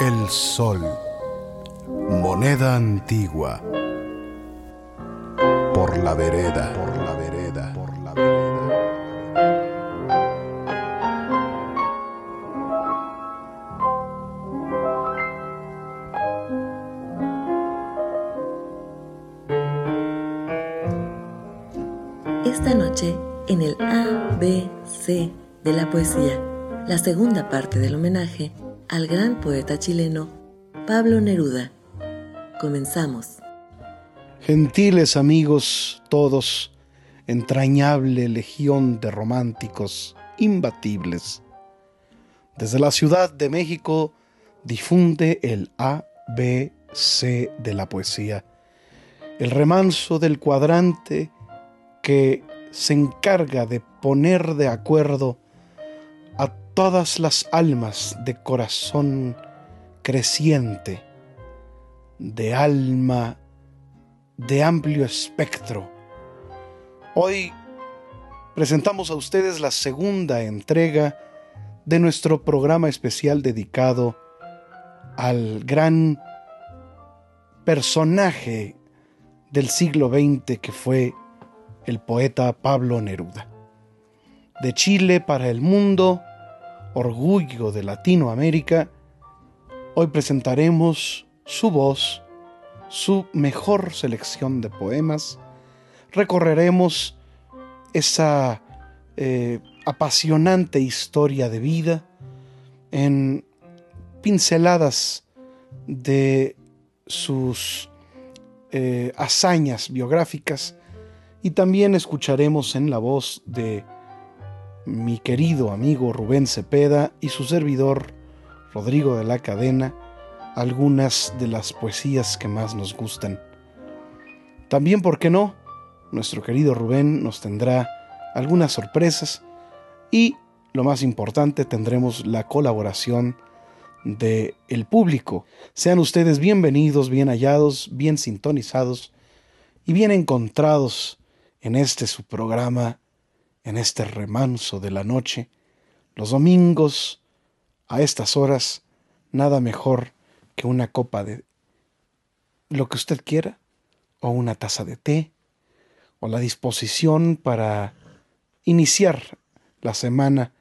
el sol, moneda antigua, por la vereda, por la vereda, por la vereda. Esta noche, en el ABC de la poesía, la segunda parte del homenaje al gran poeta chileno Pablo Neruda. Comenzamos. Gentiles amigos todos, entrañable legión de románticos imbatibles. Desde la Ciudad de México difunde el ABC de la poesía, el remanso del cuadrante que se encarga de poner de acuerdo todas las almas de corazón creciente, de alma de amplio espectro. Hoy presentamos a ustedes la segunda entrega de nuestro programa especial dedicado al gran personaje del siglo XX que fue el poeta Pablo Neruda. De Chile para el mundo, orgullo de Latinoamérica, hoy presentaremos su voz, su mejor selección de poemas, recorreremos esa eh, apasionante historia de vida en pinceladas de sus eh, hazañas biográficas y también escucharemos en la voz de mi querido amigo Rubén Cepeda y su servidor Rodrigo de la Cadena algunas de las poesías que más nos gustan. También, ¿por qué no? Nuestro querido Rubén nos tendrá algunas sorpresas y, lo más importante, tendremos la colaboración de el público. Sean ustedes bienvenidos, bien hallados, bien sintonizados y bien encontrados en este su programa, en este remanso de la noche, los domingos, a estas horas, nada mejor que una copa de lo que usted quiera, o una taza de té, o la disposición para iniciar la semana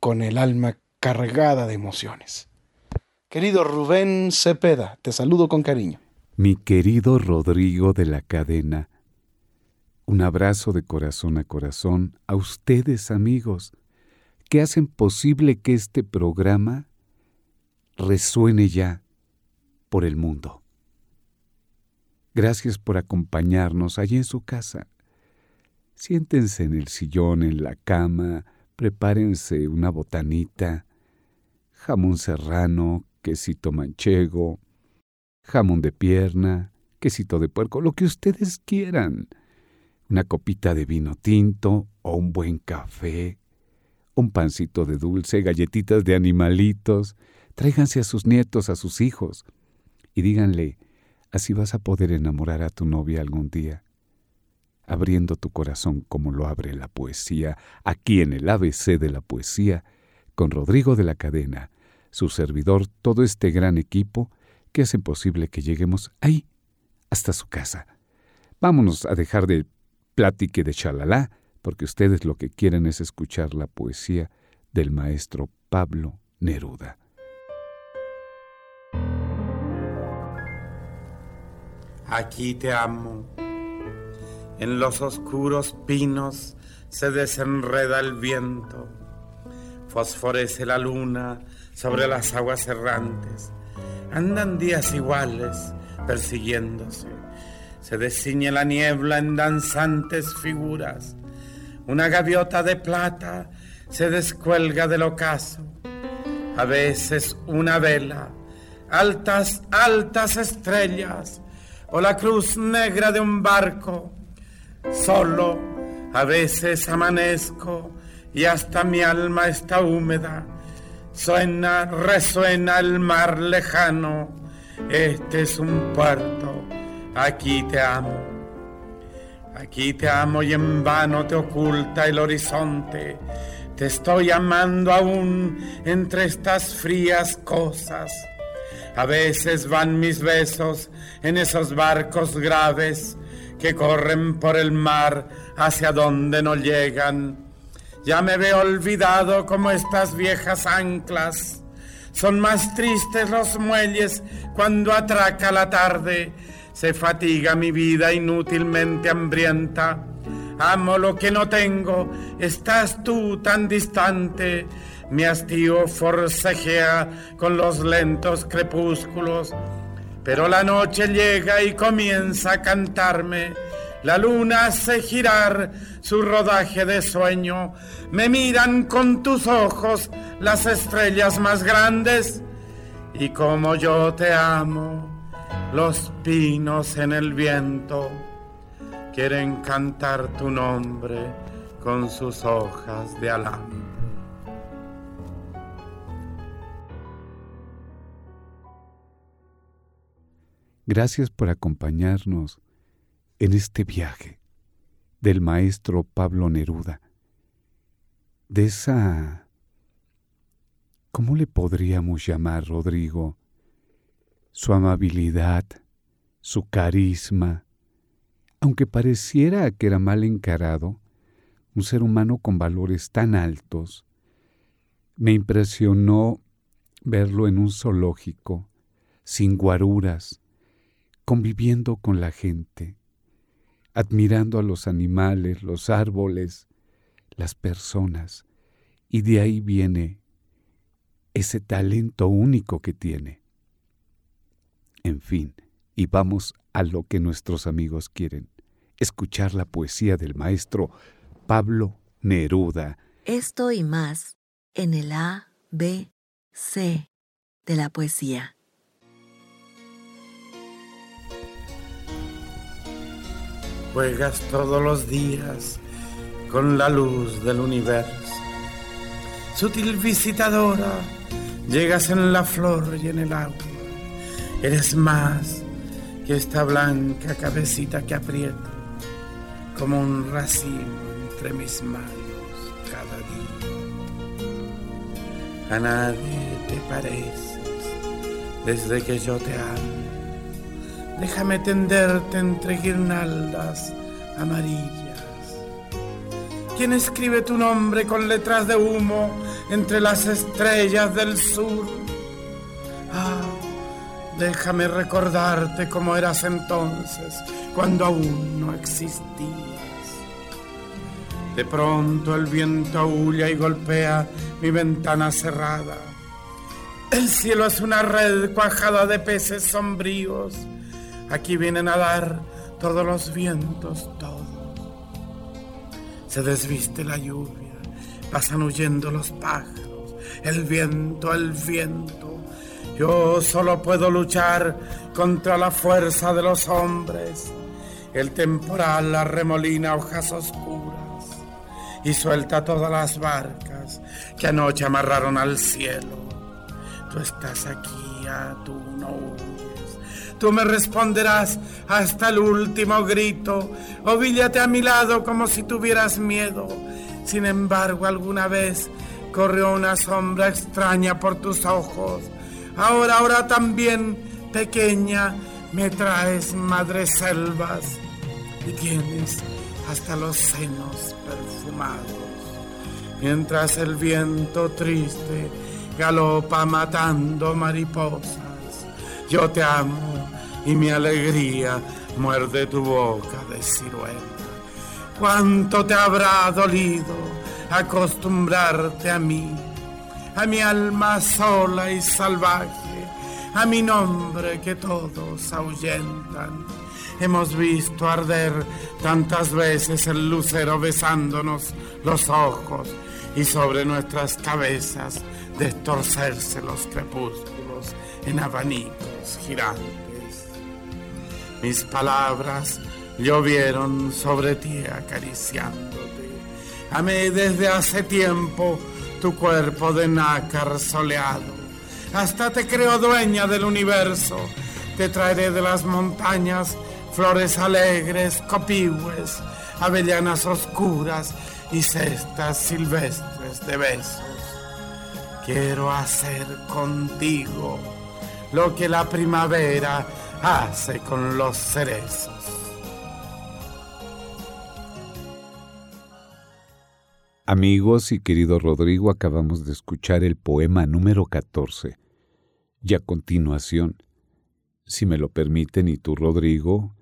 con el alma cargada de emociones. Querido Rubén Cepeda, te saludo con cariño. Mi querido Rodrigo de la Cadena, un abrazo de corazón a corazón a ustedes amigos que hacen posible que este programa resuene ya por el mundo. Gracias por acompañarnos allí en su casa. Siéntense en el sillón, en la cama, prepárense una botanita, jamón serrano, quesito manchego, jamón de pierna, quesito de puerco, lo que ustedes quieran. Una copita de vino tinto o un buen café, un pancito de dulce, galletitas de animalitos. Tráiganse a sus nietos, a sus hijos, y díganle, Así vas a poder enamorar a tu novia algún día, abriendo tu corazón como lo abre la poesía, aquí en el ABC de la poesía, con Rodrigo de la Cadena, su servidor, todo este gran equipo que hacen posible que lleguemos ahí, hasta su casa. Vámonos a dejar de platique de chalala, porque ustedes lo que quieren es escuchar la poesía del maestro Pablo Neruda. Aquí te amo. En los oscuros pinos se desenreda el viento. Fosforece la luna sobre las aguas errantes. Andan días iguales persiguiéndose. Se desciñe la niebla en danzantes figuras. Una gaviota de plata se descuelga del ocaso. A veces una vela, altas, altas estrellas o la cruz negra de un barco. Solo a veces amanezco y hasta mi alma está húmeda. Suena, resuena el mar lejano. Este es un puerto. Aquí te amo. Aquí te amo y en vano te oculta el horizonte. Te estoy amando aún entre estas frías cosas. A veces van mis besos en esos barcos graves que corren por el mar hacia donde no llegan. Ya me veo olvidado como estas viejas anclas. Son más tristes los muelles cuando atraca la tarde. Se fatiga mi vida inútilmente hambrienta. Amo lo que no tengo, estás tú tan distante mi hastío forcejea con los lentos crepúsculos, pero la noche llega y comienza a cantarme. La luna hace girar su rodaje de sueño. Me miran con tus ojos las estrellas más grandes. Y como yo te amo, los pinos en el viento quieren cantar tu nombre con sus hojas de alambre. Gracias por acompañarnos en este viaje del maestro Pablo Neruda, de esa... ¿Cómo le podríamos llamar, Rodrigo? Su amabilidad, su carisma, aunque pareciera que era mal encarado, un ser humano con valores tan altos, me impresionó verlo en un zoológico, sin guaruras, conviviendo con la gente, admirando a los animales, los árboles, las personas, y de ahí viene ese talento único que tiene. En fin, y vamos a lo que nuestros amigos quieren, escuchar la poesía del maestro Pablo Neruda. Esto y más en el A, B, C de la poesía. Juegas todos los días con la luz del universo. Sutil visitadora, llegas en la flor y en el agua. Eres más que esta blanca cabecita que aprieto como un racimo entre mis manos cada día. A nadie te pareces desde que yo te amo Déjame tenderte entre guirnaldas amarillas. ¿Quién escribe tu nombre con letras de humo entre las estrellas del sur? Déjame recordarte cómo eras entonces, cuando aún no existías. De pronto el viento aúlla y golpea mi ventana cerrada. El cielo es una red cuajada de peces sombríos Aquí vienen a dar todos los vientos, todos. Se desviste la lluvia, pasan huyendo los pájaros, el viento, el viento. Yo solo puedo luchar contra la fuerza de los hombres. El temporal arremolina hojas oscuras y suelta todas las barcas que anoche amarraron al cielo. Tú estás aquí, a tú no Tú me responderás hasta el último grito. Ovíllate a mi lado como si tuvieras miedo. Sin embargo, alguna vez corrió una sombra extraña por tus ojos. Ahora, ahora también, pequeña, me traes madres selvas y tienes hasta los senos perfumados. Mientras el viento triste galopa matando mariposas, yo te amo y mi alegría muerde tu boca de ciruela. ¿Cuánto te habrá dolido acostumbrarte a mí, a mi alma sola y salvaje, a mi nombre que todos ahuyentan? Hemos visto arder tantas veces el lucero besándonos los ojos y sobre nuestras cabezas destorcerse los crepúsculos en abanicos girantes. Mis palabras llovieron sobre ti acariciándote. Amé desde hace tiempo tu cuerpo de nácar soleado. Hasta te creo dueña del universo. Te traeré de las montañas flores alegres, copihue, avellanas oscuras y cestas silvestres de besos. Quiero hacer contigo lo que la primavera hace con los cerezos. Amigos y querido Rodrigo, acabamos de escuchar el poema número 14. Y a continuación, si me lo permiten, y tú, Rodrigo,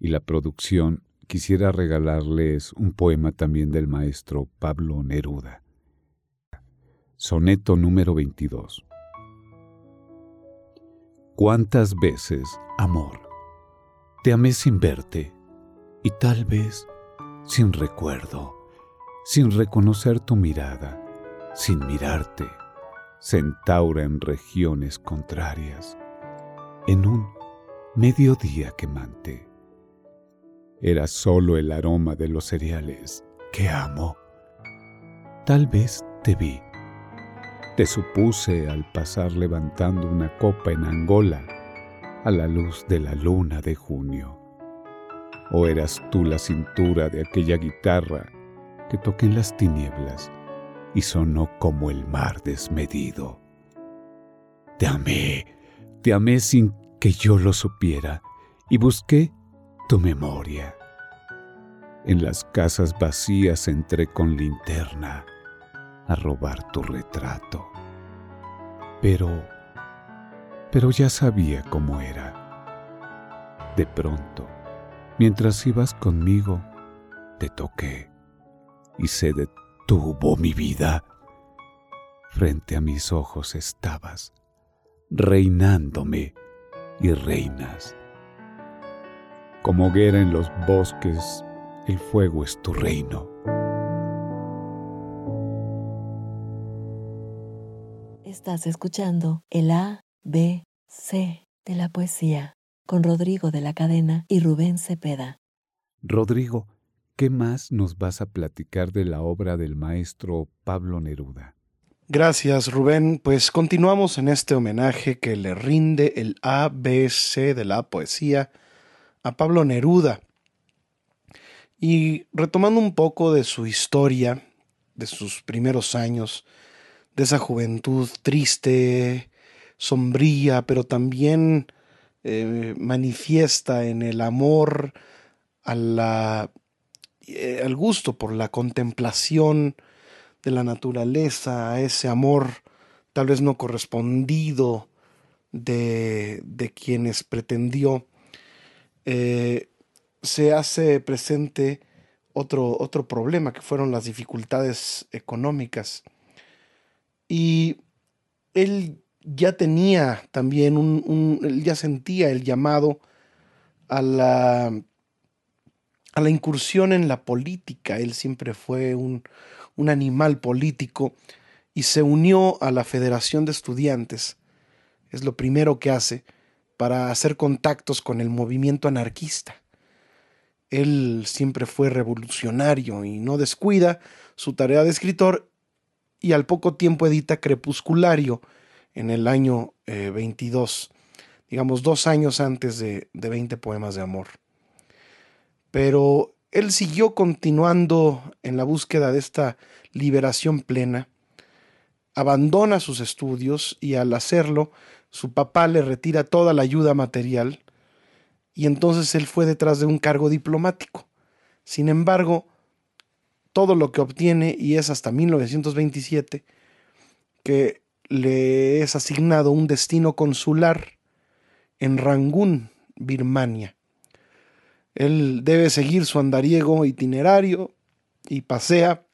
y la producción, quisiera regalarles un poema también del maestro Pablo Neruda. Soneto número 22. ¿Cuántas veces, amor, te amé sin verte y tal vez sin recuerdo? Sin reconocer tu mirada, sin mirarte, centaura en regiones contrarias, en un mediodía quemante. Era solo el aroma de los cereales que amo. Tal vez te vi. Te supuse al pasar levantando una copa en Angola a la luz de la luna de junio. ¿O eras tú la cintura de aquella guitarra que toqué en las tinieblas y sonó como el mar desmedido. Te amé, te amé sin que yo lo supiera y busqué tu memoria. En las casas vacías entré con linterna a robar tu retrato. Pero, pero ya sabía cómo era. De pronto, mientras ibas conmigo, te toqué y se detuvo mi vida. Frente a mis ojos estabas, reinándome y reinas. Como hoguera en los bosques, el fuego es tu reino. Estás escuchando el A, B, C de la poesía con Rodrigo de la Cadena y Rubén Cepeda. Rodrigo, ¿Qué más nos vas a platicar de la obra del maestro Pablo Neruda? Gracias, Rubén. Pues continuamos en este homenaje que le rinde el ABC de la poesía a Pablo Neruda. Y retomando un poco de su historia, de sus primeros años, de esa juventud triste, sombría, pero también eh, manifiesta en el amor a la eh, al gusto por la contemplación de la naturaleza, a ese amor tal vez no correspondido de, de quienes pretendió, eh, se hace presente otro, otro problema que fueron las dificultades económicas. Y él ya tenía también un, un él ya sentía el llamado a la a la incursión en la política. Él siempre fue un, animal político y se unió a la Federación de Estudiantes. Es lo primero que hace para hacer contactos con el movimiento anarquista. Él siempre fue revolucionario y no descuida su tarea de escritor y al poco tiempo edita Crepusculario en el año 22. Eh, digamos, dos años antes de, de 20 poemas de amor. Pero él siguió continuando en la búsqueda de esta liberación plena, abandona sus estudios y al hacerlo, su papá le retira toda la ayuda material y entonces él fue detrás de un cargo diplomático. Sin embargo, todo lo que obtiene, y es hasta 1927, que le es asignado un destino consular en Rangún, Birmania. Él debe seguir su andariego itinerario y pasea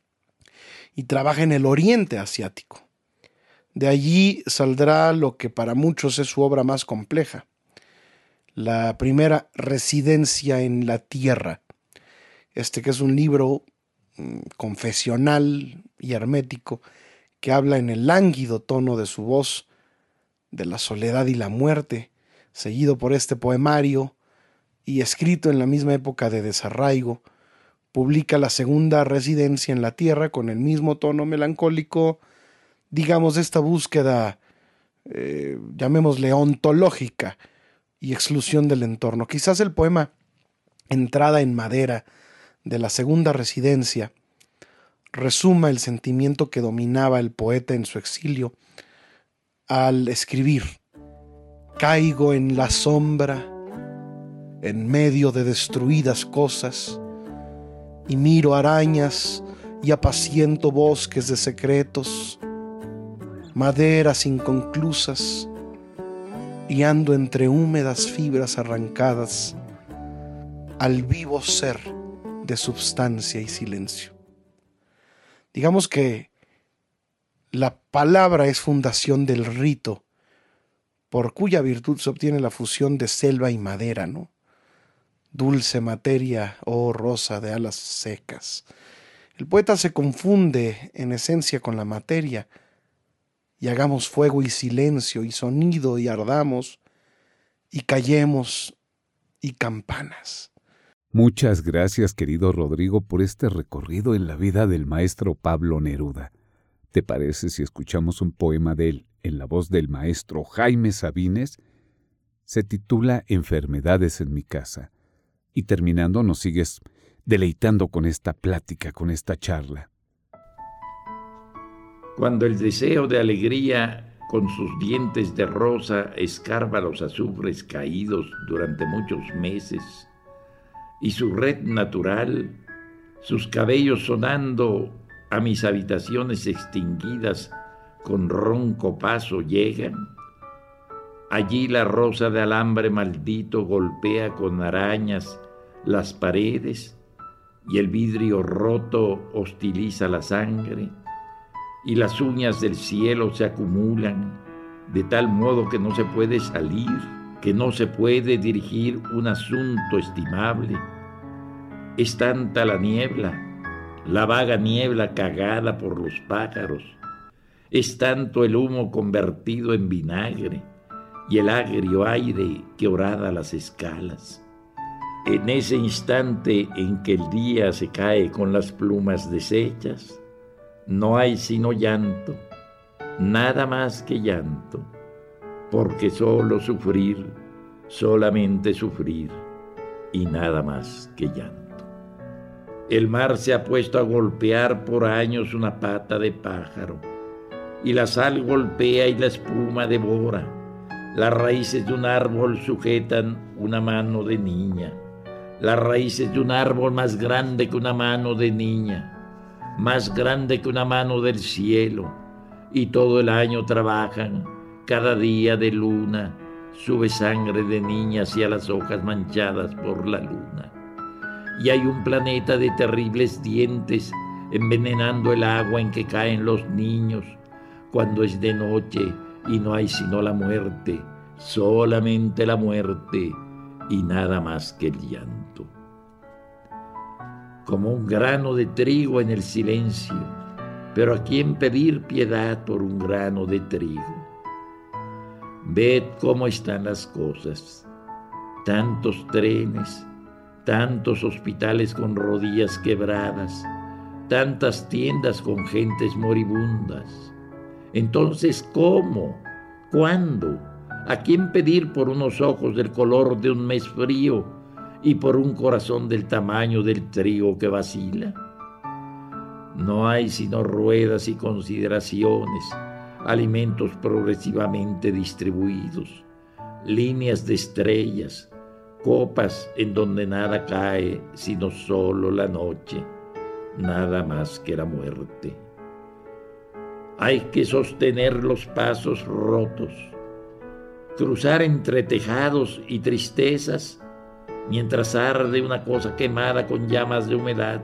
y trabaja en el oriente asiático. De allí saldrá lo que para muchos es su obra más compleja, la primera residencia en la tierra, este que es un libro mm, confesional y hermético que habla en el lánguido tono de su voz de la soledad y la muerte, seguido por este poemario y escrito en la misma época de desarraigo, publica la segunda residencia en la tierra con el mismo tono melancólico, digamos, esta búsqueda, eh, llamémosle ontológica y exclusión del entorno. Quizás el poema Entrada en Madera de la segunda residencia resuma el sentimiento que dominaba el poeta en su exilio al escribir, caigo en la sombra, en medio de destruidas cosas, y miro arañas y apaciento bosques de secretos, maderas inconclusas, y ando entre húmedas fibras arrancadas al vivo ser de substancia y silencio. Digamos que la palabra es fundación del rito, por cuya virtud se obtiene la fusión de selva y madera, ¿no? Dulce materia, oh rosa de alas secas. El poeta se confunde en esencia con la materia, y hagamos fuego y silencio y sonido y ardamos y callemos y campanas. Muchas gracias, querido Rodrigo, por este recorrido en la vida del maestro Pablo Neruda. ¿Te parece si escuchamos un poema de él en la voz del maestro Jaime Sabines? Se titula Enfermedades en mi casa. Y terminando nos sigues deleitando con esta plática, con esta charla. Cuando el deseo de alegría con sus dientes de rosa escarba los azufres caídos durante muchos meses, y su red natural, sus cabellos sonando a mis habitaciones extinguidas con ronco paso llegan, allí la rosa de alambre maldito golpea con arañas las paredes y el vidrio roto hostiliza la sangre y las uñas del cielo se acumulan de tal modo que no se puede salir, que no se puede dirigir un asunto estimable. Es tanta la niebla, la vaga niebla cagada por los pájaros. Es tanto el humo convertido en vinagre y el agrio aire que orada las escalas. En ese instante en que el día se cae con las plumas deshechas, no hay sino llanto, nada más que llanto, porque solo sufrir, solamente sufrir, y nada más que llanto. El mar se ha puesto a golpear por años una pata de pájaro, y la sal golpea y la espuma devora. Las raíces de un árbol sujetan una mano de niña, las raíces de un árbol más grande que una mano de niña más grande que una mano del cielo, y todo el año trabajan, cada día de luna, sube sangre de niña hacia las hojas manchadas por la luna. Y hay un planeta de terribles dientes envenenando el agua en que caen los niños cuando es de noche y no hay sino la muerte, solamente la muerte y nada más que el llanto como un grano de trigo en el silencio, pero a quién pedir piedad por un grano de trigo. Ved cómo están las cosas, tantos trenes, tantos hospitales con rodillas quebradas, tantas tiendas con gentes moribundas. Entonces, ¿cómo? ¿Cuándo? ¿A quién pedir por unos ojos del color de un mes frío y por un corazón del tamaño del trigo que vacila? No hay sino ruedas y consideraciones, alimentos progresivamente distribuidos, líneas de estrellas, copas en donde nada cae sino solo la noche, nada más que la muerte. Hay que sostener los pasos rotos, cruzar entre tejados y tristezas mientras arde una cosa quemada con llamas de humedad,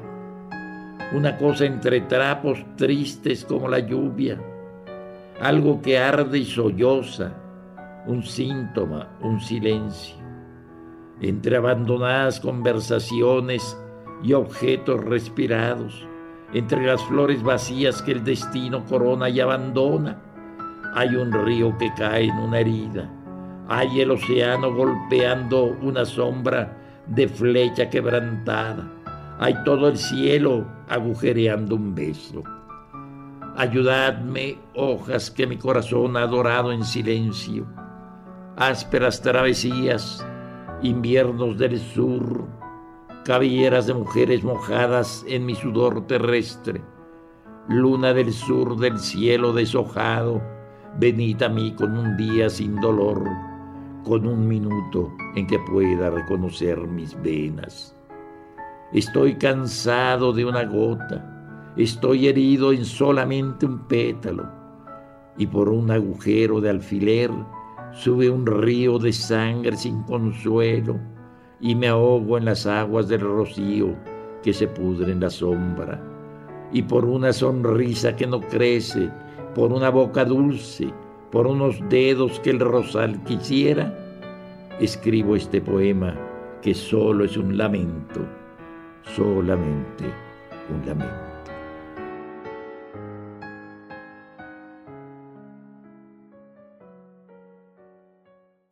una cosa entre trapos tristes como la lluvia, algo que arde y solloza, un síntoma, un silencio, entre abandonadas conversaciones y objetos respirados, entre las flores vacías que el destino corona y abandona, hay un río que cae en una herida, hay el océano golpeando una sombra de flecha quebrantada, hay todo el cielo agujereando un beso. Ayudadme, hojas que mi corazón ha adorado en silencio, ásperas travesías, inviernos del sur, cabelleras de mujeres mojadas en mi sudor terrestre, luna del sur del cielo deshojado, venid a mí con un día sin dolor, con un minuto en que pueda reconocer mis venas. Estoy cansado de una gota, estoy herido en solamente un pétalo, y por un agujero de alfiler sube un río de sangre sin consuelo, y me ahogo en las aguas del rocío que se pudre en la sombra. Y por una sonrisa que no crece, por una boca dulce, por unos dedos que el rosal quisiera, escribo este poema que solo es un lamento, solamente un lamento.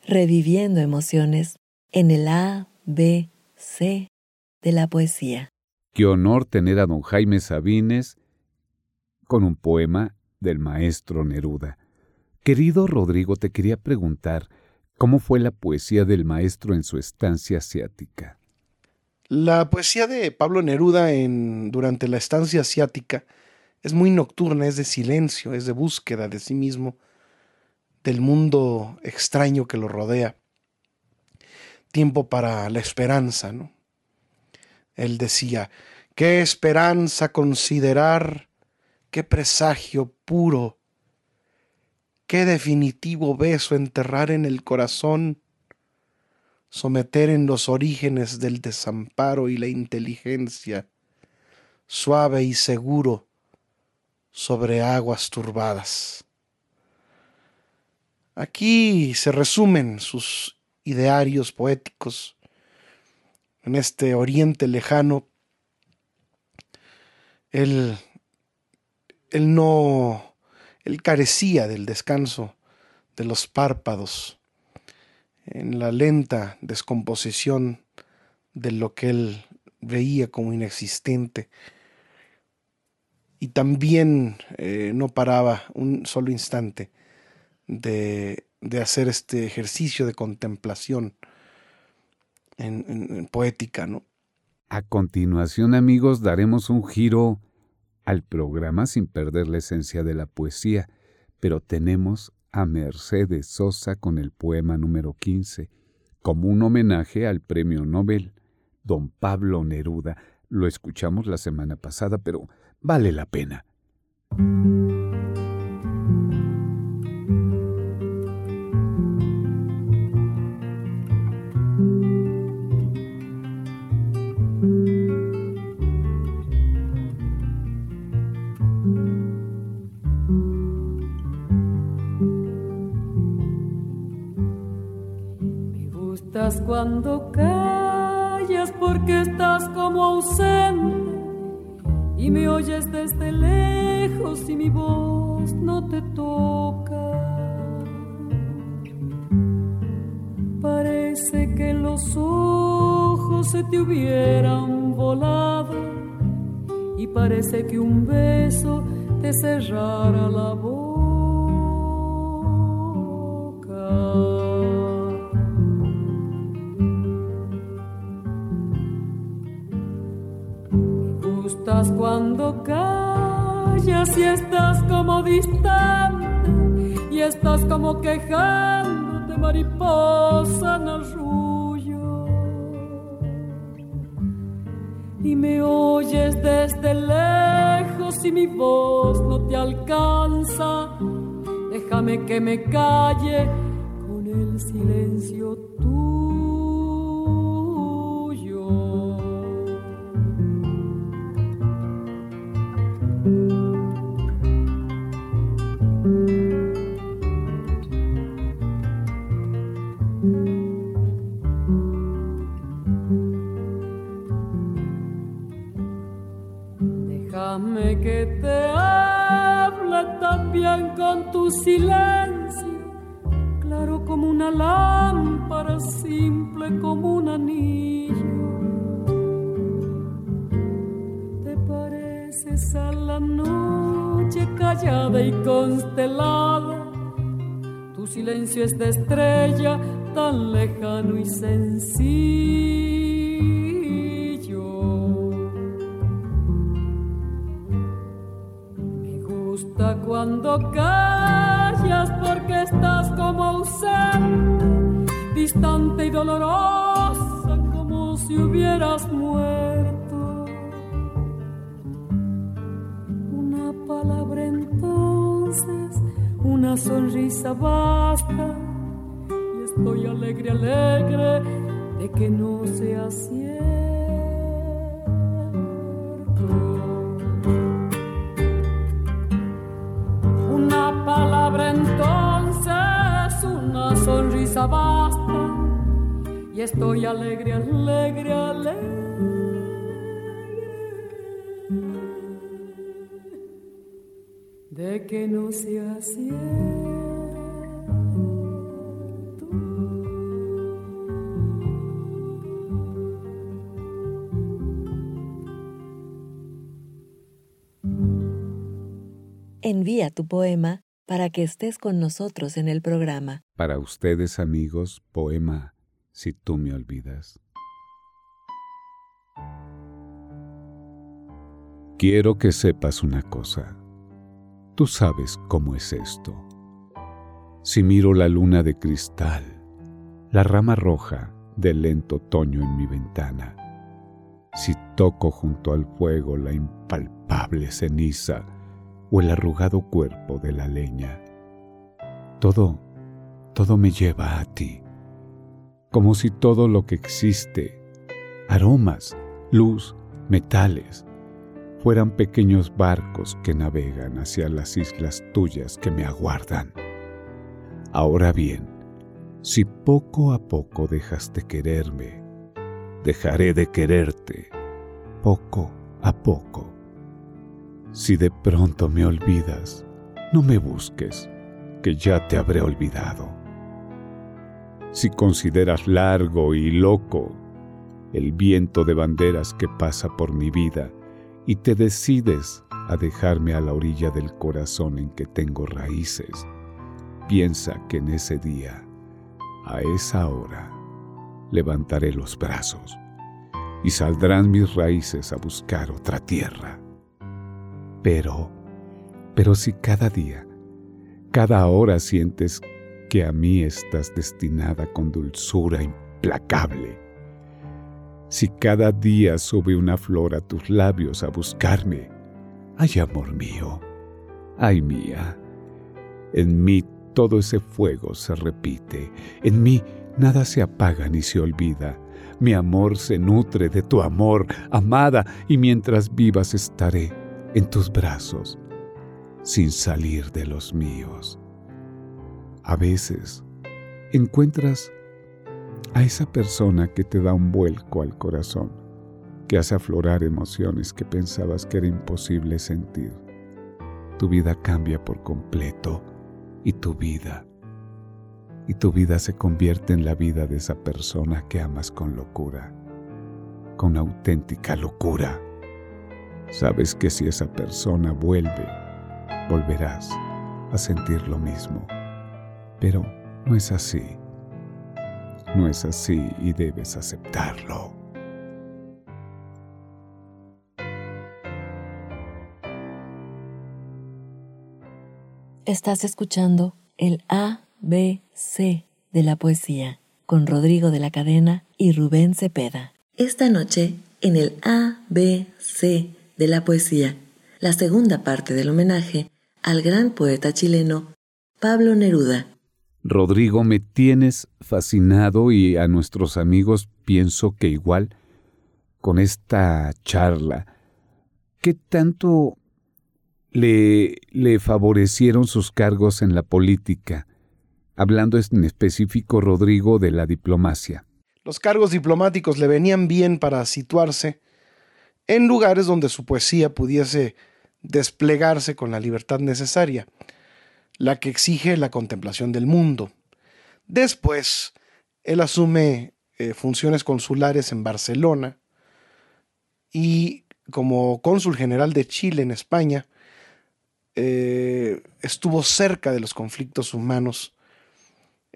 Reviviendo emociones en el A, B, C de la poesía. Qué honor tener a don Jaime Sabines con un poema del maestro Neruda. Querido Rodrigo, te quería preguntar, ¿cómo fue la poesía del maestro en su estancia asiática? La poesía de Pablo Neruda en, durante la estancia asiática es muy nocturna, es de silencio, es de búsqueda de sí mismo, del mundo extraño que lo rodea. Tiempo para la esperanza, ¿no? Él decía, qué esperanza considerar, qué presagio puro qué definitivo beso enterrar en el corazón, someter en los orígenes del desamparo y la inteligencia, suave y seguro, sobre aguas turbadas. Aquí se resumen sus idearios poéticos en este oriente lejano. Él, él no él carecía del descanso de los párpados en la lenta descomposición de lo que él veía como inexistente. Y también eh, no paraba un solo instante de, hacer este ejercicio de contemplación en, poética, ¿no? A continuación, amigos, daremos un giro al programa sin perder la esencia de la poesía, pero tenemos a Mercedes Sosa con el poema número 15, como un homenaje al premio Nobel, don Pablo Neruda. Lo escuchamos la semana pasada, pero vale la pena. Cuando callas porque estás como ausente y me oyes desde lejos y mi voz no te toca. Parece que los ojos se te hubieran volado y parece que un beso te cerrara la boca. Callas y estás como distante y estás como quejándote, mariposa en arrullo. Y me oyes desde lejos y mi voz no te alcanza. Déjame que me calle con el silencio es de estrella De que no sea cierto. Envía tu poema para que estés con nosotros en el programa. Para ustedes amigos, poema Si tú me olvidas. Quiero que sepas una cosa. Tú sabes cómo es esto. Si miro la luna de cristal, la rama roja del lento otoño en mi ventana, si toco junto al fuego la impalpable ceniza, o el arrugado cuerpo de la leña. Todo, todo me lleva a ti, como si todo lo que existe, aromas, luz, metales, fueran pequeños barcos que navegan hacia las islas tuyas que me aguardan. Ahora bien, si poco a poco dejas de quererme, dejaré de quererte, poco a poco. Si de pronto me olvidas, no me busques, que ya te habré olvidado. Si consideras largo y loco el viento de banderas que pasa por mi vida y te decides a dejarme a la orilla del corazón en que tengo raíces, piensa que en ese día, a esa hora, levantaré los brazos y saldrán mis raíces a buscar otra tierra. Pero, pero si cada día, cada hora sientes que a mí estás destinada con dulzura implacable, si cada día sube una flor a tus labios a buscarme, ay amor mío, ay mía, en mí todo ese fuego se repite, en mí nada se apaga ni se olvida, mi amor se nutre de tu amor, amada, y mientras vivas estaré en tus brazos sin salir de los míos. A veces encuentras a esa persona que te da un vuelco al corazón, que hace aflorar emociones que pensabas que era imposible sentir. Tu vida cambia por completo y tu vida, y tu vida se convierte en la vida de esa persona que amas con locura, con auténtica locura. Sabes que si esa persona vuelve, volverás a sentir lo mismo. Pero no es así. No es así y debes aceptarlo. Estás escuchando el ABC de la poesía con Rodrigo de la Cadena y Rubén Cepeda. Esta noche, en el ABC de la poesía, la segunda parte del homenaje al gran poeta chileno Pablo Neruda. Rodrigo, me tienes fascinado y a nuestros amigos pienso que igual con esta charla. ¿Qué tanto le, le favorecieron sus cargos en la política? Hablando en específico, Rodrigo, de la diplomacia. Los cargos diplomáticos le venían bien para situarse en lugares donde su poesía pudiese desplegarse con la libertad necesaria, la que exige la contemplación del mundo. Después, él asume eh, funciones consulares en Barcelona y como cónsul general de Chile en España, eh, estuvo cerca de los conflictos humanos.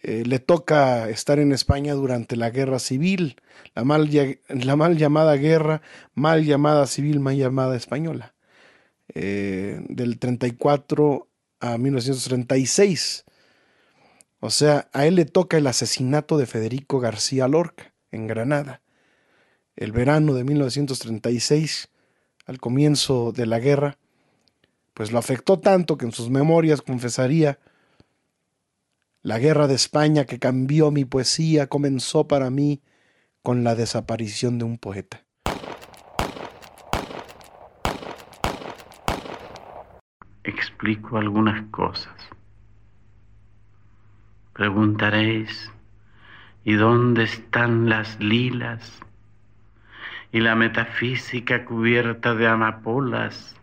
Eh, le toca estar en España durante la guerra civil, la mal, la mal llamada guerra, mal llamada civil, mal llamada española, eh, del 34 a 1936. O sea, a él le toca el asesinato de Federico García Lorca en Granada. El verano de 1936, al comienzo de la guerra, pues lo afectó tanto que en sus memorias confesaría, la guerra de España que cambió mi poesía comenzó para mí con la desaparición de un poeta. Explico algunas cosas. Preguntaréis, ¿y dónde están las lilas? Y la metafísica cubierta de amapolas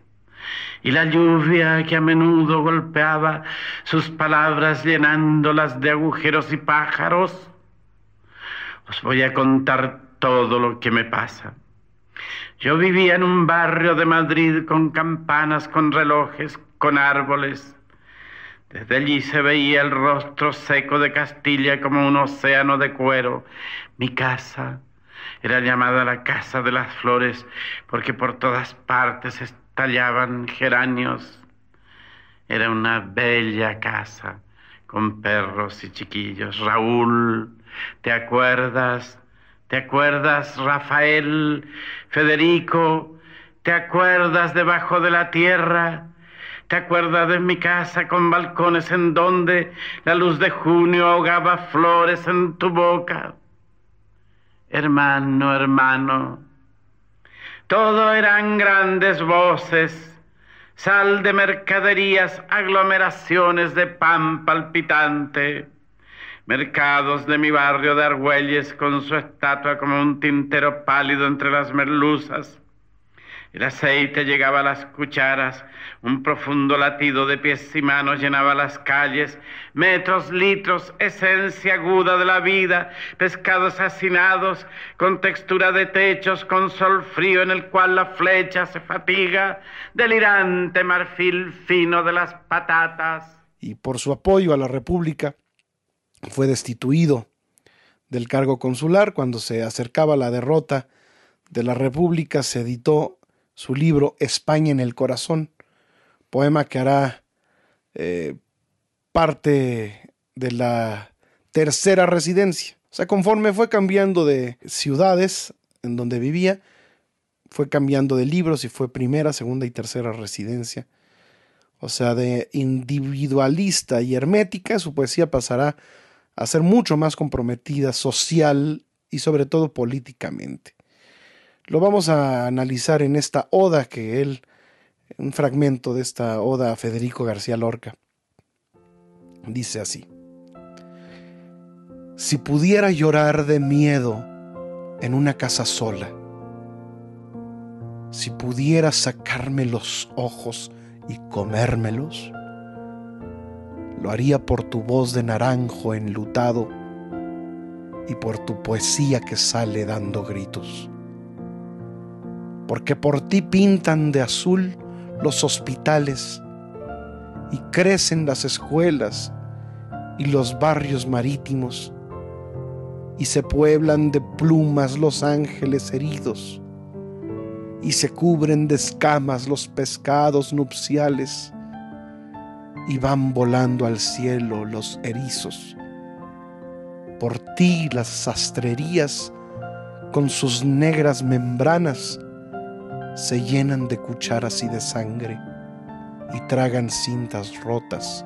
y la lluvia que a menudo golpeaba sus palabras llenándolas de agujeros y pájaros. Os voy a contar todo lo que me pasa. Yo vivía en un barrio de Madrid con campanas, con relojes, con árboles. Desde allí se veía el rostro seco de Castilla como un océano de cuero. Mi casa era llamada la Casa de las Flores porque por todas partes tallaban geranios. Era una bella casa con perros y chiquillos. Raúl, ¿te acuerdas? ¿Te acuerdas, Rafael, Federico? ¿Te acuerdas debajo de la tierra? ¿Te acuerdas de mi casa con balcones en donde la luz de junio ahogaba flores en tu boca? Hermano, hermano, todo eran grandes voces, sal de mercaderías, aglomeraciones de pan palpitante, mercados de mi barrio de Argüelles con su estatua como un tintero pálido entre las merluzas, el aceite llegaba a las cucharas, un profundo latido de pies y manos llenaba las calles, metros, litros, esencia aguda de la vida, pescados hacinados, con textura de techos, con sol frío en el cual la flecha se fatiga, delirante marfil fino de las patatas. Y por su apoyo a la República fue destituido del cargo consular cuando se acercaba la derrota de la República, se editó su libro España en el Corazón, poema que hará eh, parte de la tercera residencia. O sea, conforme fue cambiando de ciudades en donde vivía, fue cambiando de libros y fue primera, segunda y tercera residencia. O sea, de individualista y hermética, su poesía pasará a ser mucho más comprometida social y sobre todo políticamente. Lo vamos a analizar en esta oda que él, un fragmento de esta oda a Federico García Lorca. Dice así, si pudiera llorar de miedo en una casa sola, si pudiera sacarme los ojos y comérmelos, lo haría por tu voz de naranjo enlutado y por tu poesía que sale dando gritos porque por ti pintan de azul los hospitales y crecen las escuelas y los barrios marítimos y se pueblan de plumas los ángeles heridos y se cubren de escamas los pescados nupciales y van volando al cielo los erizos. Por ti las sastrerías con sus negras membranas se llenan de cucharas y de sangre y tragan cintas rotas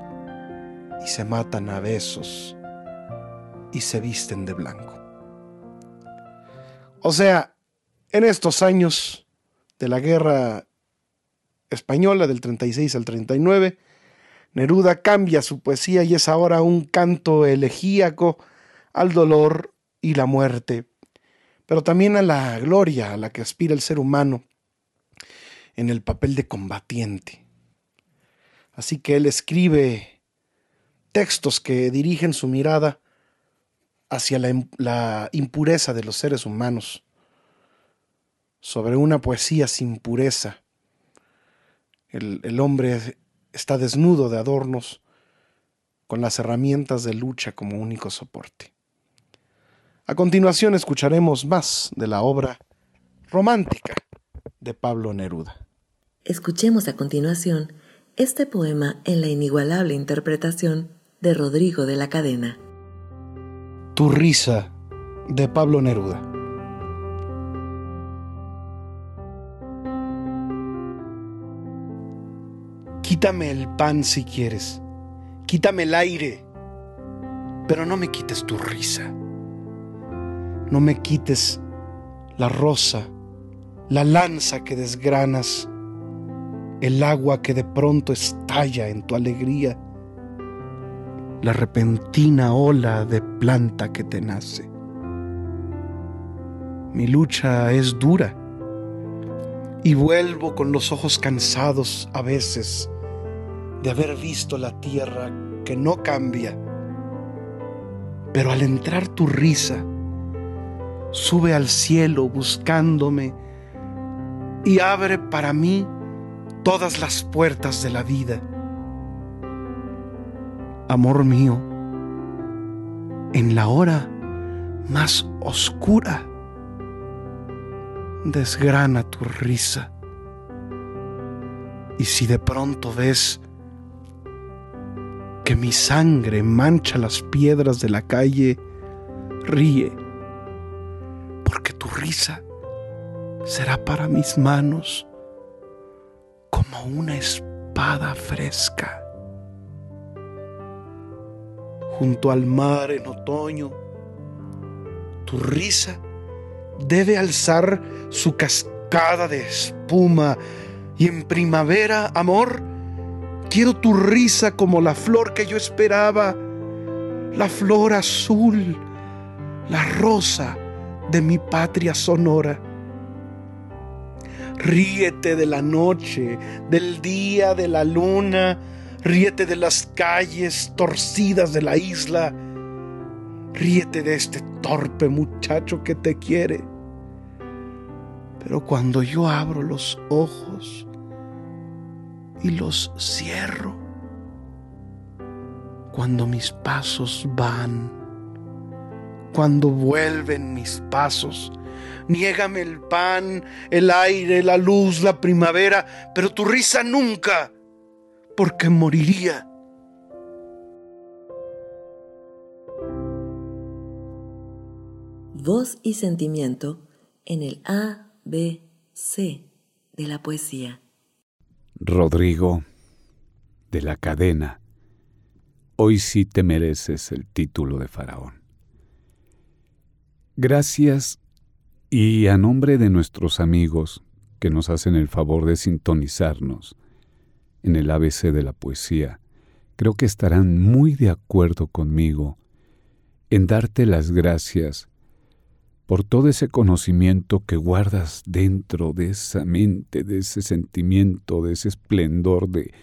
y se matan a besos y se visten de blanco. O sea, en estos años de la guerra española del 36 al 39, Neruda cambia su poesía y es ahora un canto elegíaco al dolor y la muerte, pero también a la gloria a la que aspira el ser humano en el papel de combatiente. Así que él escribe textos que dirigen su mirada hacia la, impureza de los seres humanos, sobre una poesía sin pureza. El, hombre está desnudo de adornos, con las herramientas de lucha como único soporte. A continuación escucharemos más de la obra romántica de Pablo Neruda. Escuchemos a continuación este poema en la inigualable interpretación de Rodrigo de la Cadena. Tu risa de Pablo Neruda. Quítame el pan si quieres, quítame el aire, pero no me quites tu risa. No me quites la rosa, la lanza que desgranas el agua que de pronto estalla en tu alegría, la repentina ola de planta que te nace. Mi lucha es dura y vuelvo con los ojos cansados a veces de haber visto la tierra que no cambia. Pero al entrar tu risa, sube al cielo buscándome y abre para mí todas las puertas de la vida. Amor mío, en la hora más oscura, desgrana tu risa. Y si de pronto ves que mi sangre mancha las piedras de la calle, ríe, porque tu risa será para mis manos como una espada fresca. Junto al mar en otoño, tu risa debe alzar su cascada de espuma y en primavera, amor, quiero tu risa como la flor que yo esperaba, la flor azul, la rosa de mi patria sonora. Ríete de la noche, del día, de la luna. Ríete de las calles torcidas de la isla. Ríete de este torpe muchacho que te quiere. Pero cuando yo abro los ojos y los cierro, cuando mis pasos van, cuando vuelven mis pasos, Niégame el pan, el aire, la luz, la primavera, pero tu risa nunca, porque moriría. Voz y sentimiento en el A, B, C de la poesía. Rodrigo, de la cadena, hoy sí te mereces el título de faraón. Gracias y a nombre de nuestros amigos que nos hacen el favor de sintonizarnos en el ABC de la poesía, creo que estarán muy de acuerdo conmigo en darte las gracias por todo ese conocimiento que guardas dentro de esa mente, de ese sentimiento, de ese esplendor de,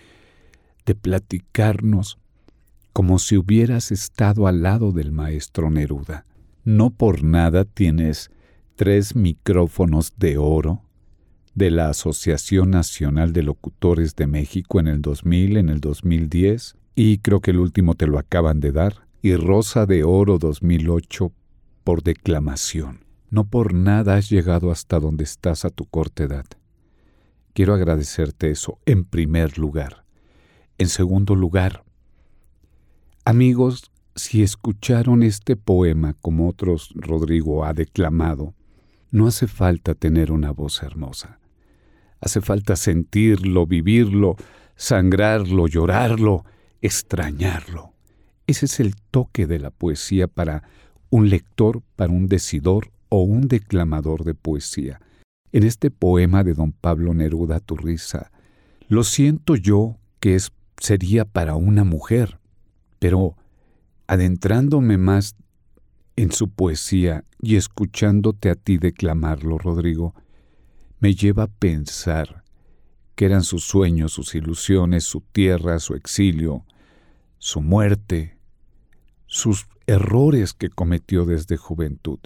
de platicarnos como si hubieras estado al lado del maestro Neruda. No por nada tienes tres micrófonos de oro de la Asociación Nacional de Locutores de México en el 2000, en el 2010, y creo que el último te lo acaban de dar, y Rosa de Oro 2008 por declamación. No por nada has llegado hasta donde estás a tu corta edad. Quiero agradecerte eso en primer lugar. en segundo lugar. Amigos, si escucharon este poema como otros Rodrigo ha declamado, no hace falta tener una voz hermosa. Hace falta sentirlo, vivirlo, sangrarlo, llorarlo, extrañarlo. Ese es el toque de la poesía para un lector, para un decidor o un declamador de poesía. En este poema de don Pablo Neruda Turriza, lo siento yo que es, sería para una mujer, pero adentrándome más en su poesía y escuchándote a ti declamarlo, Rodrigo, me lleva a pensar que eran sus sueños, sus ilusiones, su tierra, su exilio, su muerte, sus errores que cometió desde juventud,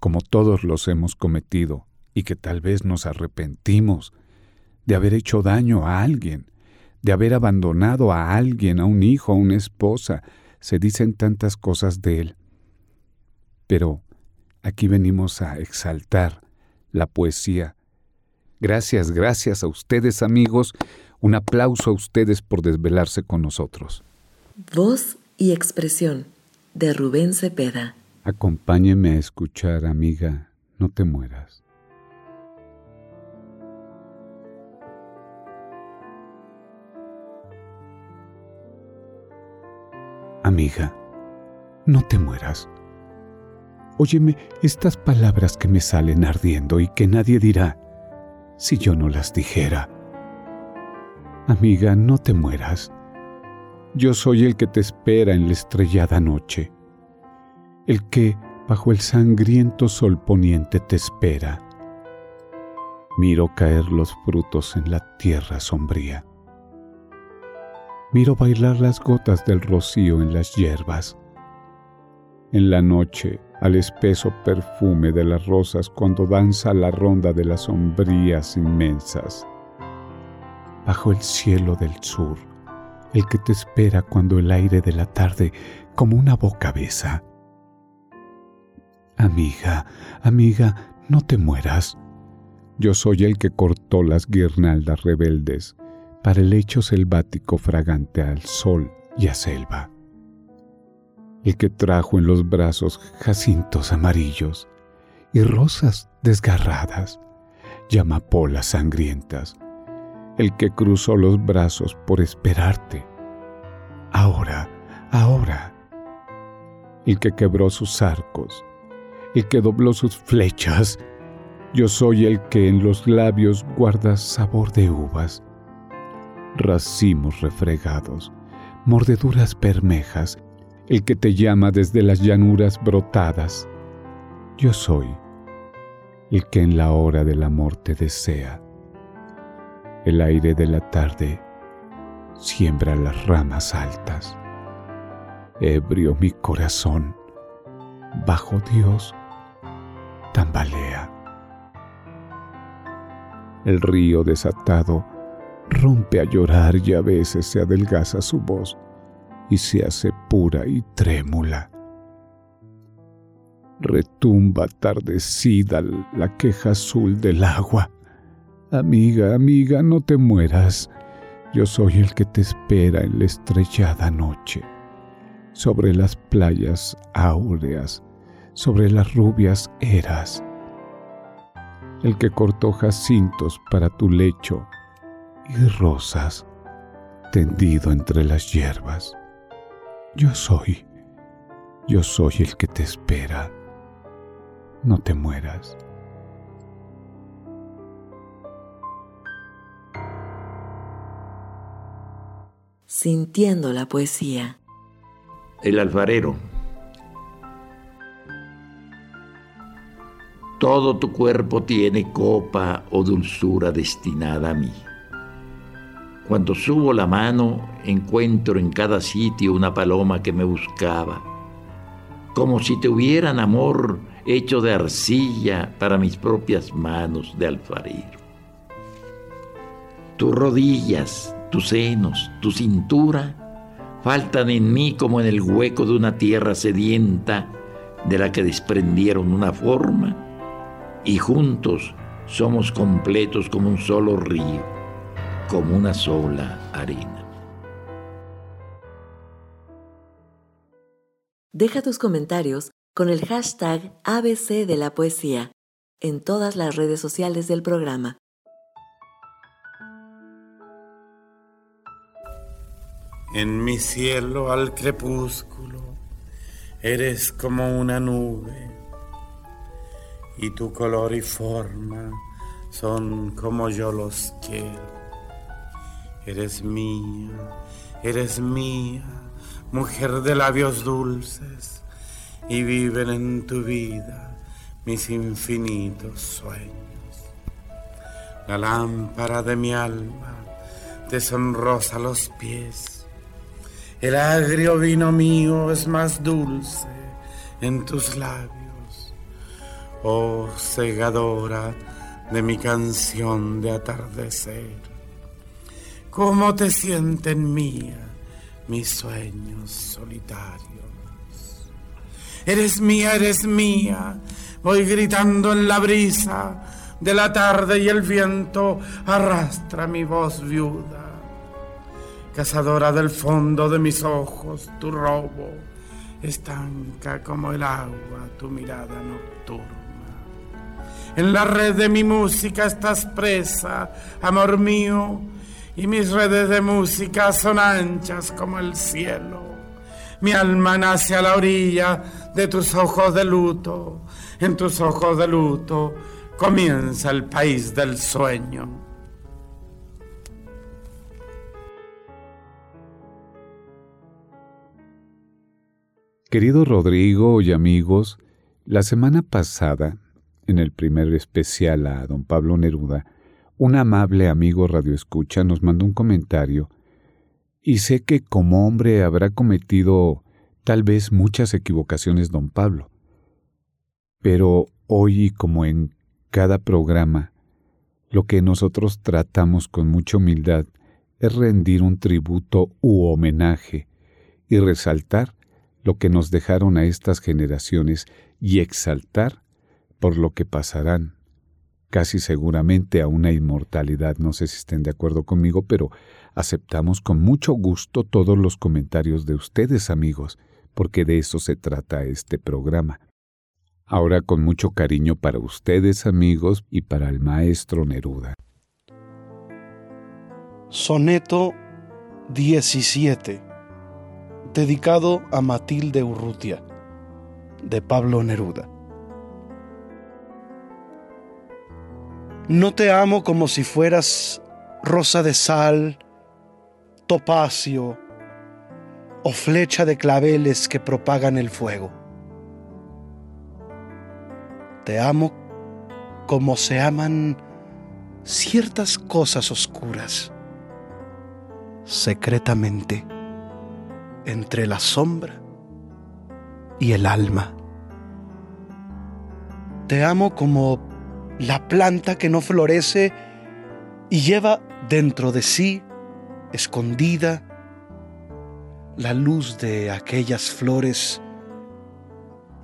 como todos los hemos cometido y que tal vez nos arrepentimos de haber hecho daño a alguien, de haber abandonado a alguien, a un hijo, a una esposa. Se dicen tantas cosas de él. Pero aquí venimos a exaltar la poesía. Gracias, gracias a ustedes amigos. Un aplauso a ustedes por desvelarse con nosotros. Voz y expresión de Rubén Cepeda. Acompáñeme a escuchar, amiga, no te mueras. Amiga, no te mueras. Óyeme estas palabras que me salen ardiendo y que nadie dirá si yo no las dijera. Amiga, no te mueras. Yo soy el que te espera en la estrellada noche, el que bajo el sangriento sol poniente te espera. Miro caer los frutos en la tierra sombría. Miro bailar las gotas del rocío en las hierbas. En la noche, al espeso perfume de las rosas cuando danza la ronda de las sombrías inmensas. Bajo el cielo del sur, el que te espera cuando el aire de la tarde como una boca besa. Amiga, amiga, no te mueras. Yo soy el que cortó las guirnaldas rebeldes para el lecho selvático fragante al sol y a selva. El que trajo en los brazos jacintos amarillos y rosas desgarradas, llamapolas sangrientas, el que cruzó los brazos por esperarte. Ahora, ahora. El que quebró sus arcos, el que dobló sus flechas. Yo soy el que en los labios guarda sabor de uvas, racimos refregados, mordeduras bermejas, el que te llama desde las llanuras brotadas. Yo soy el que en la hora del amor te desea el aire de la tarde siembra las ramas altas. Ebrio mi corazón, bajo Dios, tambalea. El río desatado rompe a llorar y a veces se adelgaza su voz y se hace pura y trémula. Retumba atardecida la queja azul del agua Amiga, amiga, no te mueras. Yo soy el que te espera en la estrellada noche, sobre las playas áureas, sobre las rubias eras. El que cortó jacintos para tu lecho y rosas tendido entre las hierbas. Yo soy, yo soy el que te espera. No te mueras. sintiendo la poesía. El alfarero. Todo tu cuerpo tiene copa o dulzura destinada a mí. Cuando subo la mano, encuentro en cada sitio una paloma que me buscaba, como si te hubieran amor hecho de arcilla para mis propias manos de alfarero. Tus rodillas, tus senos, tu cintura, faltan en mí como en el hueco de una tierra sedienta de la que desprendieron una forma, y juntos somos completos como un solo río, como una sola harina. Deja tus comentarios con el hashtag ABC de la poesía en todas las redes sociales del programa. En mi cielo al crepúsculo eres como una nube y tu color y forma son como yo los quiero. Eres mía, eres mía, mujer de labios dulces y viven en tu vida mis infinitos sueños. La lámpara de mi alma te sonrosa los pies. El agrio vino mío es más dulce en tus labios. Oh segadora de mi canción de atardecer. ¿Cómo te sienten mía mis sueños solitarios? Eres mía, eres mía. Voy gritando en la brisa de la tarde y el viento arrastra mi voz viuda. Cazadora del fondo de mis ojos, tu robo estanca como el agua tu mirada nocturna. En la red de mi música estás presa, amor mío, y mis redes de música son anchas como el cielo. Mi alma nace a la orilla de tus ojos de luto. En tus ojos de luto comienza el país del sueño. Querido Rodrigo y amigos, la semana pasada, en el primer especial a don Pablo Neruda, un amable amigo radioescucha nos mandó un comentario y sé que como hombre habrá cometido tal vez muchas equivocaciones don Pablo. Pero hoy, como en cada programa, lo que nosotros tratamos con mucha humildad es rendir un tributo u homenaje y resaltar lo que nos dejaron a estas generaciones y exaltar por lo que pasarán, casi seguramente a una inmortalidad. No sé si estén de acuerdo conmigo, pero aceptamos con mucho gusto todos los comentarios de ustedes, amigos, porque de eso se trata este programa. Ahora con mucho cariño para ustedes, amigos, y para el maestro Neruda. Soneto 17 dedicado a Matilde Urrutia, de Pablo Neruda. No te amo como si fueras rosa de sal, topacio o flecha de claveles que propagan el fuego. Te amo como se aman ciertas cosas oscuras, secretamente entre la sombra y el alma. Te amo como la planta que no florece y lleva dentro de sí, escondida, la luz de aquellas flores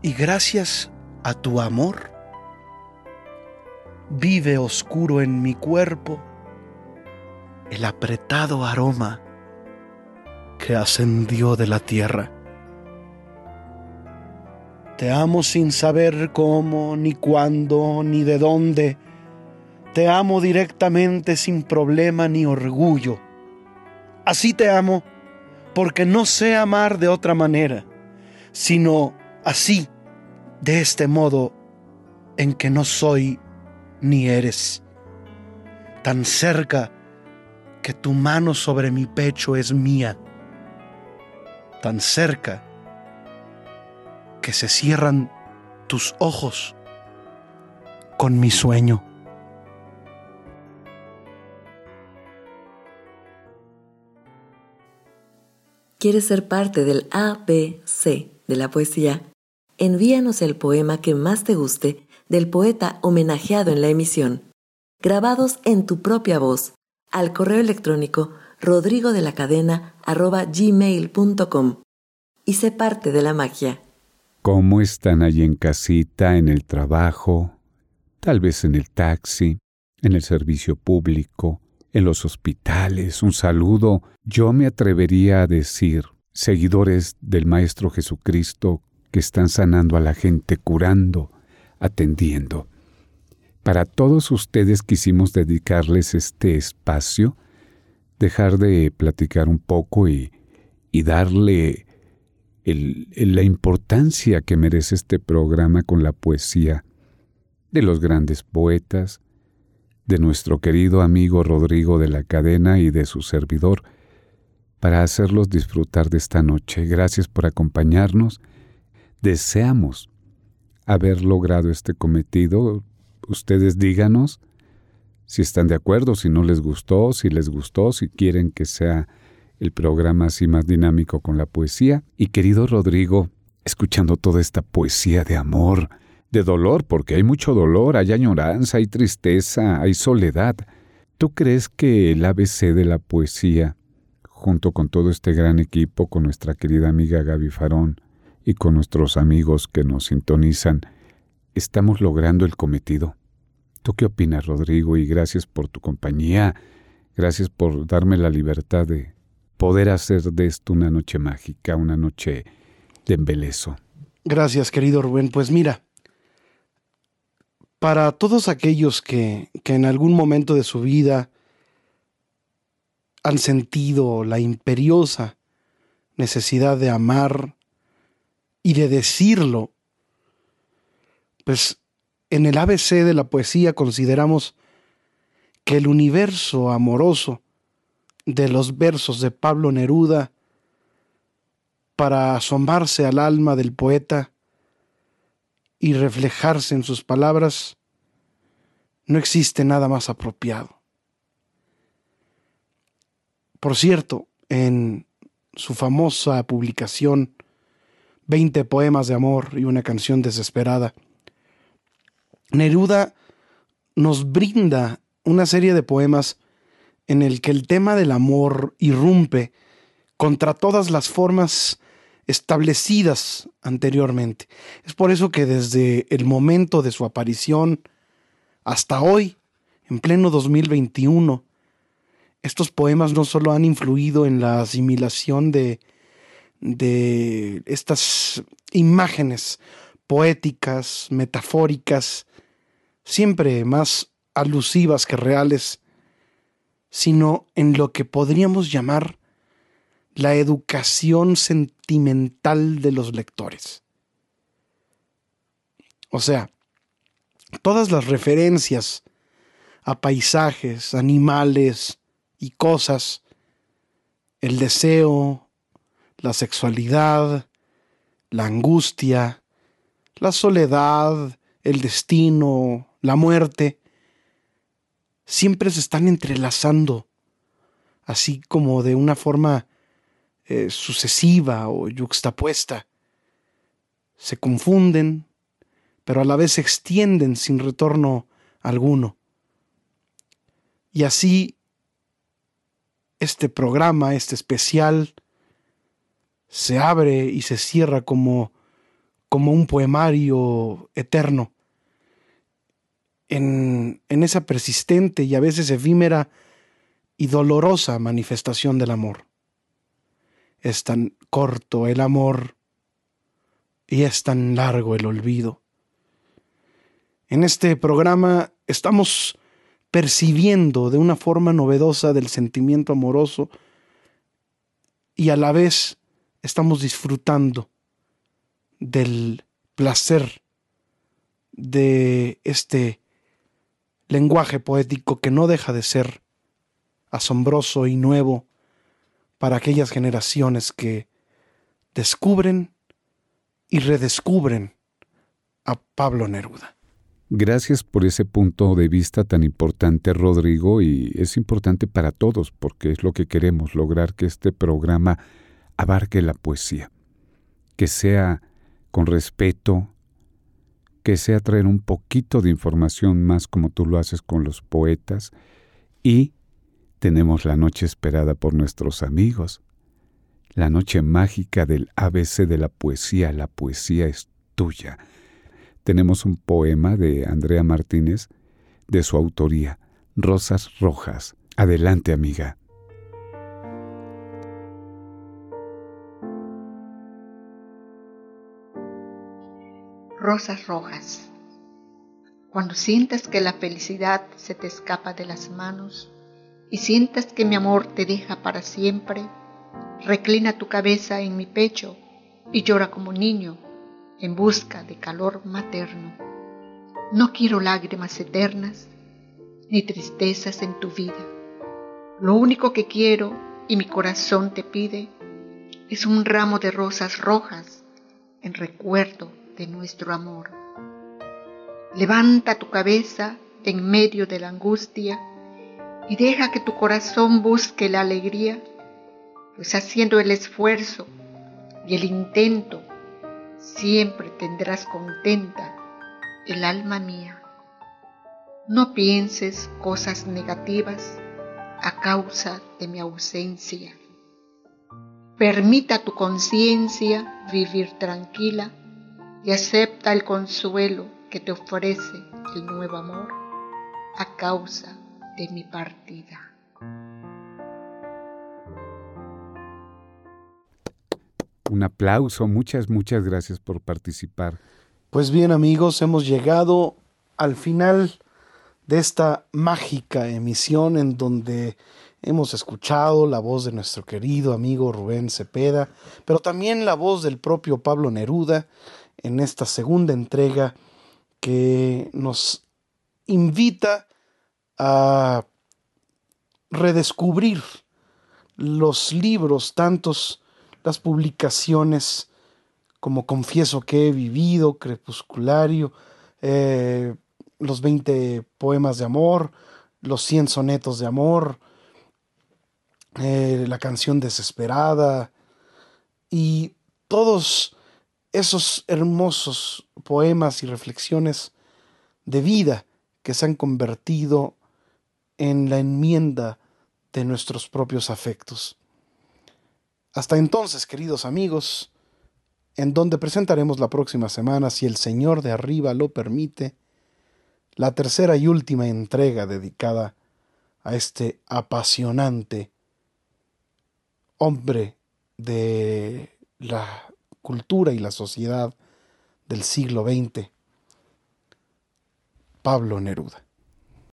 y gracias a tu amor vive oscuro en mi cuerpo el apretado aroma que ascendió de la tierra. Te amo sin saber cómo, ni cuándo, ni de dónde. Te amo directamente sin problema ni orgullo. Así te amo porque no sé amar de otra manera, sino así, de este modo en que no soy ni eres. Tan cerca que tu mano sobre mi pecho es mía tan cerca que se cierran tus ojos con mi sueño. ¿Quieres ser parte del ABC de la poesía? Envíanos el poema que más te guste del poeta homenajeado en la emisión, grabados en tu propia voz, al correo electrónico rodrigo de la cadena gmail.com y sé parte de la magia. ¿Cómo están allí en casita, en el trabajo, tal vez en el taxi, en el servicio público, en los hospitales? Un saludo, yo me atrevería a decir, seguidores del Maestro Jesucristo que están sanando a la gente, curando, atendiendo. Para todos ustedes quisimos dedicarles este espacio, dejar de platicar un poco y, darle la importancia que merece este programa con la poesía de los grandes poetas, de nuestro querido amigo Rodrigo de la Cadena y de su servidor, para hacerlos disfrutar de esta noche. Gracias por acompañarnos. Deseamos haber logrado este cometido. Ustedes díganos si están de acuerdo, si no les gustó, si les gustó, si quieren que sea el programa así más dinámico con la poesía. Y querido Rodrigo, escuchando toda esta poesía de amor, de dolor, porque hay mucho dolor, hay añoranza, hay tristeza, hay soledad. ¿Tú crees que el ABC de la poesía junto con todo este gran equipo, con nuestra querida amiga Gaby Farón y con nuestros amigos que nos sintonizan, estamos logrando el cometido. ¿Tú qué opinas, Rodrigo? Y gracias por tu compañía, gracias por darme la libertad de poder hacer de esto una noche mágica, una noche de embelezo. Gracias, querido Rubén. Pues mira, para todos aquellos que, que en algún momento de su vida han sentido la imperiosa necesidad de amar y de decirlo, pues en el ABC de la poesía consideramos que el universo amoroso de los versos de Pablo Neruda para asomarse al alma del poeta y reflejarse en sus palabras, no existe nada más apropiado. Por cierto, en su famosa publicación, 20 poemas de amor y una canción desesperada, Neruda nos brinda una serie de poemas en el que el tema del amor irrumpe contra todas las formas establecidas anteriormente. Es por eso que desde el momento de su aparición hasta hoy, en pleno 2021, estos poemas no solo han influido en la asimilación de, de estas imágenes poéticas, metafóricas, siempre más alusivas que reales, sino en lo que podríamos llamar la educación sentimental de los lectores. O sea, todas las referencias a paisajes, animales, y cosas, el deseo, la sexualidad, la angustia, la soledad, el destino, la muerte, siempre se están entrelazando, así como de una forma eh, sucesiva o yuxtapuesta. Se confunden, pero a la vez se extienden sin retorno alguno. Y así este programa, este especial, se abre y se cierra como, como un poemario eterno. En, esa persistente y a veces efímera y dolorosa manifestación del amor. Es tan corto el amor y es tan largo el olvido. En este programa estamos percibiendo de una forma novedosa del sentimiento amoroso y a la vez estamos disfrutando del placer de este lenguaje poético que no deja de ser asombroso y nuevo para aquellas generaciones que descubren y redescubren a Pablo Neruda. Gracias por ese punto de vista tan importante, Rodrigo, y es importante para todos porque es lo que queremos, lograr que este programa abarque la poesía, que sea con respeto, que sea traer un poquito de información más como tú lo haces con los poetas, y tenemos la noche esperada por nuestros amigos, la noche mágica del ABC de la poesía, la poesía es tuya tenemos un poema de Andrea Martínez de su autoría, Rosas Rojas. Adelante, amiga. Rosas rojas. Cuando sientas que la felicidad se te escapa de las manos y sientas que mi amor te deja para siempre, reclina tu cabeza en mi pecho y llora como niño en busca de calor materno. No quiero lágrimas eternas ni tristezas en tu vida. Lo único que quiero y mi corazón te pide es un ramo de rosas rojas en recuerdo de nuestro amor. Levanta tu cabeza en medio de la angustia y deja que tu corazón busque la alegría, pues haciendo el esfuerzo y el intento, siempre tendrás contenta el alma mía. No pienses cosas negativas a causa de mi ausencia. Permita a tu conciencia vivir tranquila y acepta el consuelo que te ofrece el nuevo amor a causa de mi partida. Un aplauso, muchas, muchas gracias por participar. Pues bien amigos, hemos llegado al final de esta mágica emisión en donde hemos escuchado la voz de nuestro querido amigo Rubén Cepeda, pero también la voz del propio Pablo Neruda en esta segunda entrega que nos invita a redescubrir los libros, tantos las publicaciones como Confieso que he vivido, Crepusculario, eh, los 20 poemas de amor, los 100 sonetos de amor, eh, la canción desesperada y todos esos hermosos poemas y reflexiones de vida que se han convertido en la enmienda de nuestros propios afectos. Hasta entonces, queridos amigos, en donde presentaremos la próxima semana, si el Señor de arriba lo permite, la tercera y última entrega dedicada a este apasionante hombre de la cultura y la sociedad del siglo XX, Pablo Neruda.